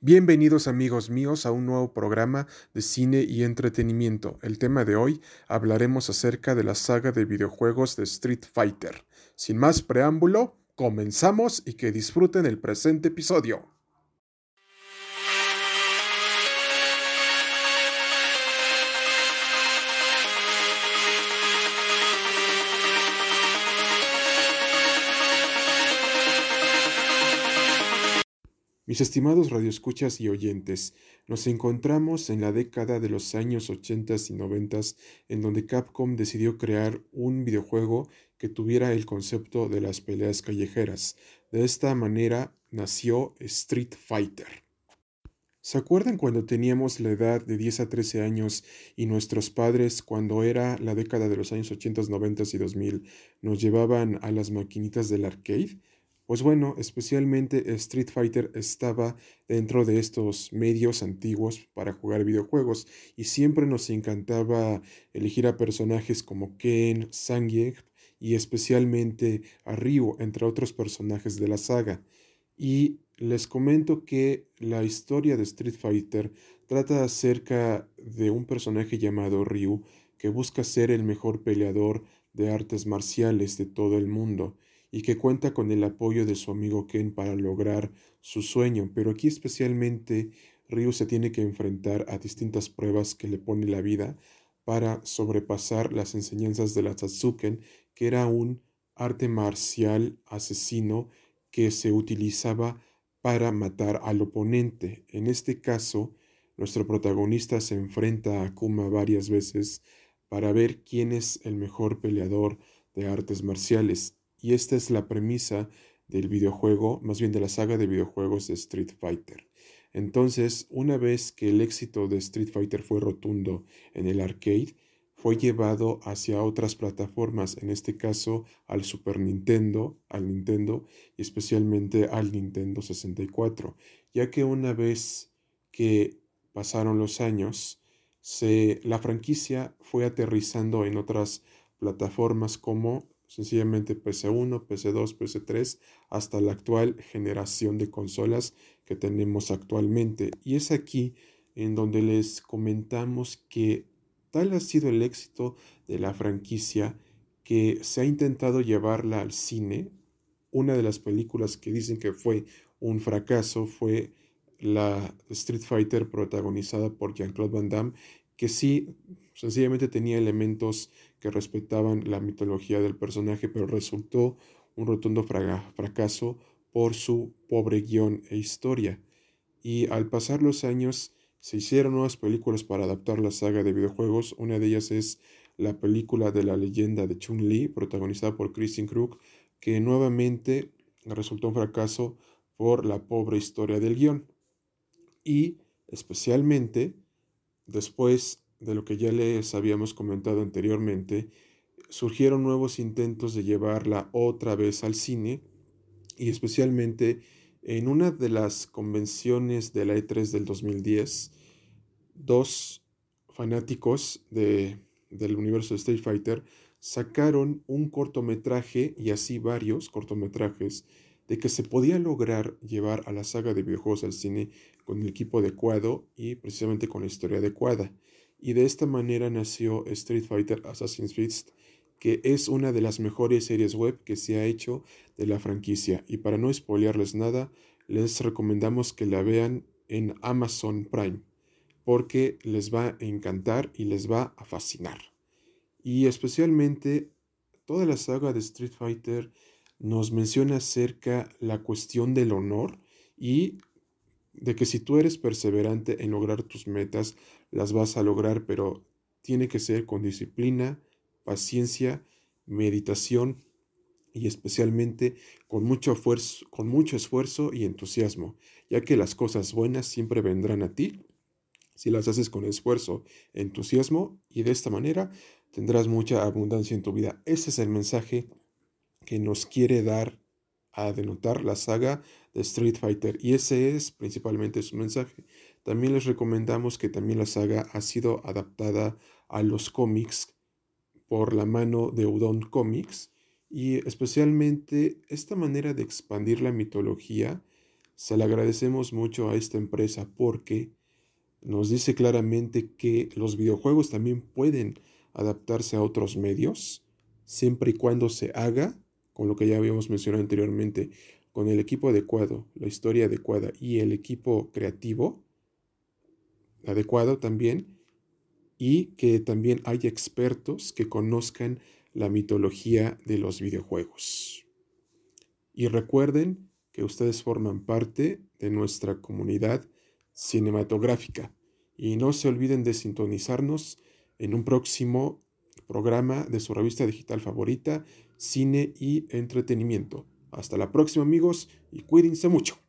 Bienvenidos amigos míos a un nuevo programa de cine y entretenimiento. El tema de hoy hablaremos acerca de la saga de videojuegos de Street Fighter. Sin más preámbulo, comenzamos y que disfruten el presente episodio. Mis estimados radioescuchas y oyentes, nos encontramos en la década de los años 80 y 90 en donde Capcom decidió crear un videojuego que tuviera el concepto de las peleas callejeras. De esta manera nació Street Fighter. ¿Se acuerdan cuando teníamos la edad de 10 a 13 años y nuestros padres, cuando era la década de los años 80, 90 y 2000, nos llevaban a las maquinitas del arcade? Pues bueno, especialmente Street Fighter estaba dentro de estos medios antiguos para jugar videojuegos y siempre nos encantaba elegir a personajes como Ken, Sangyek y especialmente a Ryu, entre otros personajes de la saga. Y les comento que la historia de Street Fighter trata acerca de un personaje llamado Ryu que busca ser el mejor peleador de artes marciales de todo el mundo y que cuenta con el apoyo de su amigo Ken para lograr su sueño, pero aquí especialmente Ryu se tiene que enfrentar a distintas pruebas que le pone la vida para sobrepasar las enseñanzas de la Tatsuken, que era un arte marcial asesino que se utilizaba para matar al oponente. En este caso, nuestro protagonista se enfrenta a Akuma varias veces para ver quién es el mejor peleador de artes marciales y esta es la premisa del videojuego, más bien de la saga de videojuegos de Street Fighter. Entonces, una vez que el éxito de Street Fighter fue rotundo en el arcade, fue llevado hacia otras plataformas, en este caso al Super Nintendo, al Nintendo y especialmente al Nintendo 64, ya que una vez que pasaron los años, se, la franquicia fue aterrizando en otras plataformas como sencillamente PC1, PC2, PC3, hasta la actual generación de consolas que tenemos actualmente. Y es aquí en donde les comentamos que tal ha sido el éxito de la franquicia que se ha intentado llevarla al cine. Una de las películas que dicen que fue un fracaso fue la Street Fighter protagonizada por Jean-Claude Van Damme, que sí, sencillamente tenía elementos que respetaban la mitología del personaje, pero resultó un rotundo fracaso por su pobre guion e historia. Y al pasar los años se hicieron nuevas películas para adaptar la saga de videojuegos. Una de ellas es la película de la leyenda de Chun-Li, protagonizada por Christian Krug, que nuevamente resultó un fracaso por la pobre historia del guion. Y especialmente Después de lo que ya les habíamos comentado anteriormente, surgieron nuevos intentos de llevarla otra vez al cine y especialmente en una de las convenciones de la E3 del 2010, dos fanáticos de, del universo de Street Fighter sacaron un cortometraje y así varios cortometrajes de que se podía lograr llevar a la saga de videojuegos al cine con el equipo adecuado y precisamente con la historia adecuada. Y de esta manera nació Street Fighter Assassin's Creed, que es una de las mejores series web que se ha hecho de la franquicia. Y para no spoilearles nada, les recomendamos que la vean en Amazon Prime, porque les va a encantar y les va a fascinar. Y especialmente toda la saga de Street Fighter nos menciona acerca la cuestión del honor y de que si tú eres perseverante en lograr tus metas, las vas a lograr, pero tiene que ser con disciplina, paciencia, meditación y especialmente con mucho, esfuerzo, con mucho esfuerzo y entusiasmo, ya que las cosas buenas siempre vendrán a ti si las haces con esfuerzo, entusiasmo y de esta manera tendrás mucha abundancia en tu vida. Ese es el mensaje que nos quiere dar a denotar la saga de Street Fighter y ese es principalmente su mensaje. También les recomendamos que también la saga ha sido adaptada a los cómics por la mano de Udon Comics y especialmente esta manera de expandir la mitología Se le agradecemos mucho a esta empresa porque nos dice claramente que los videojuegos también pueden adaptarse a otros medios, siempre y cuando se haga, con lo que ya habíamos mencionado anteriormente, con el equipo adecuado, la historia adecuada y el equipo creativo adecuado también, y que también haya expertos que conozcan la mitología de los videojuegos. Y recuerden que ustedes forman parte de nuestra comunidad cinematográfica y no se olviden de sintonizarnos en un próximo programa de su revista digital favorita, Cine y Entretenimiento. Hasta la próxima amigos y cuídense mucho.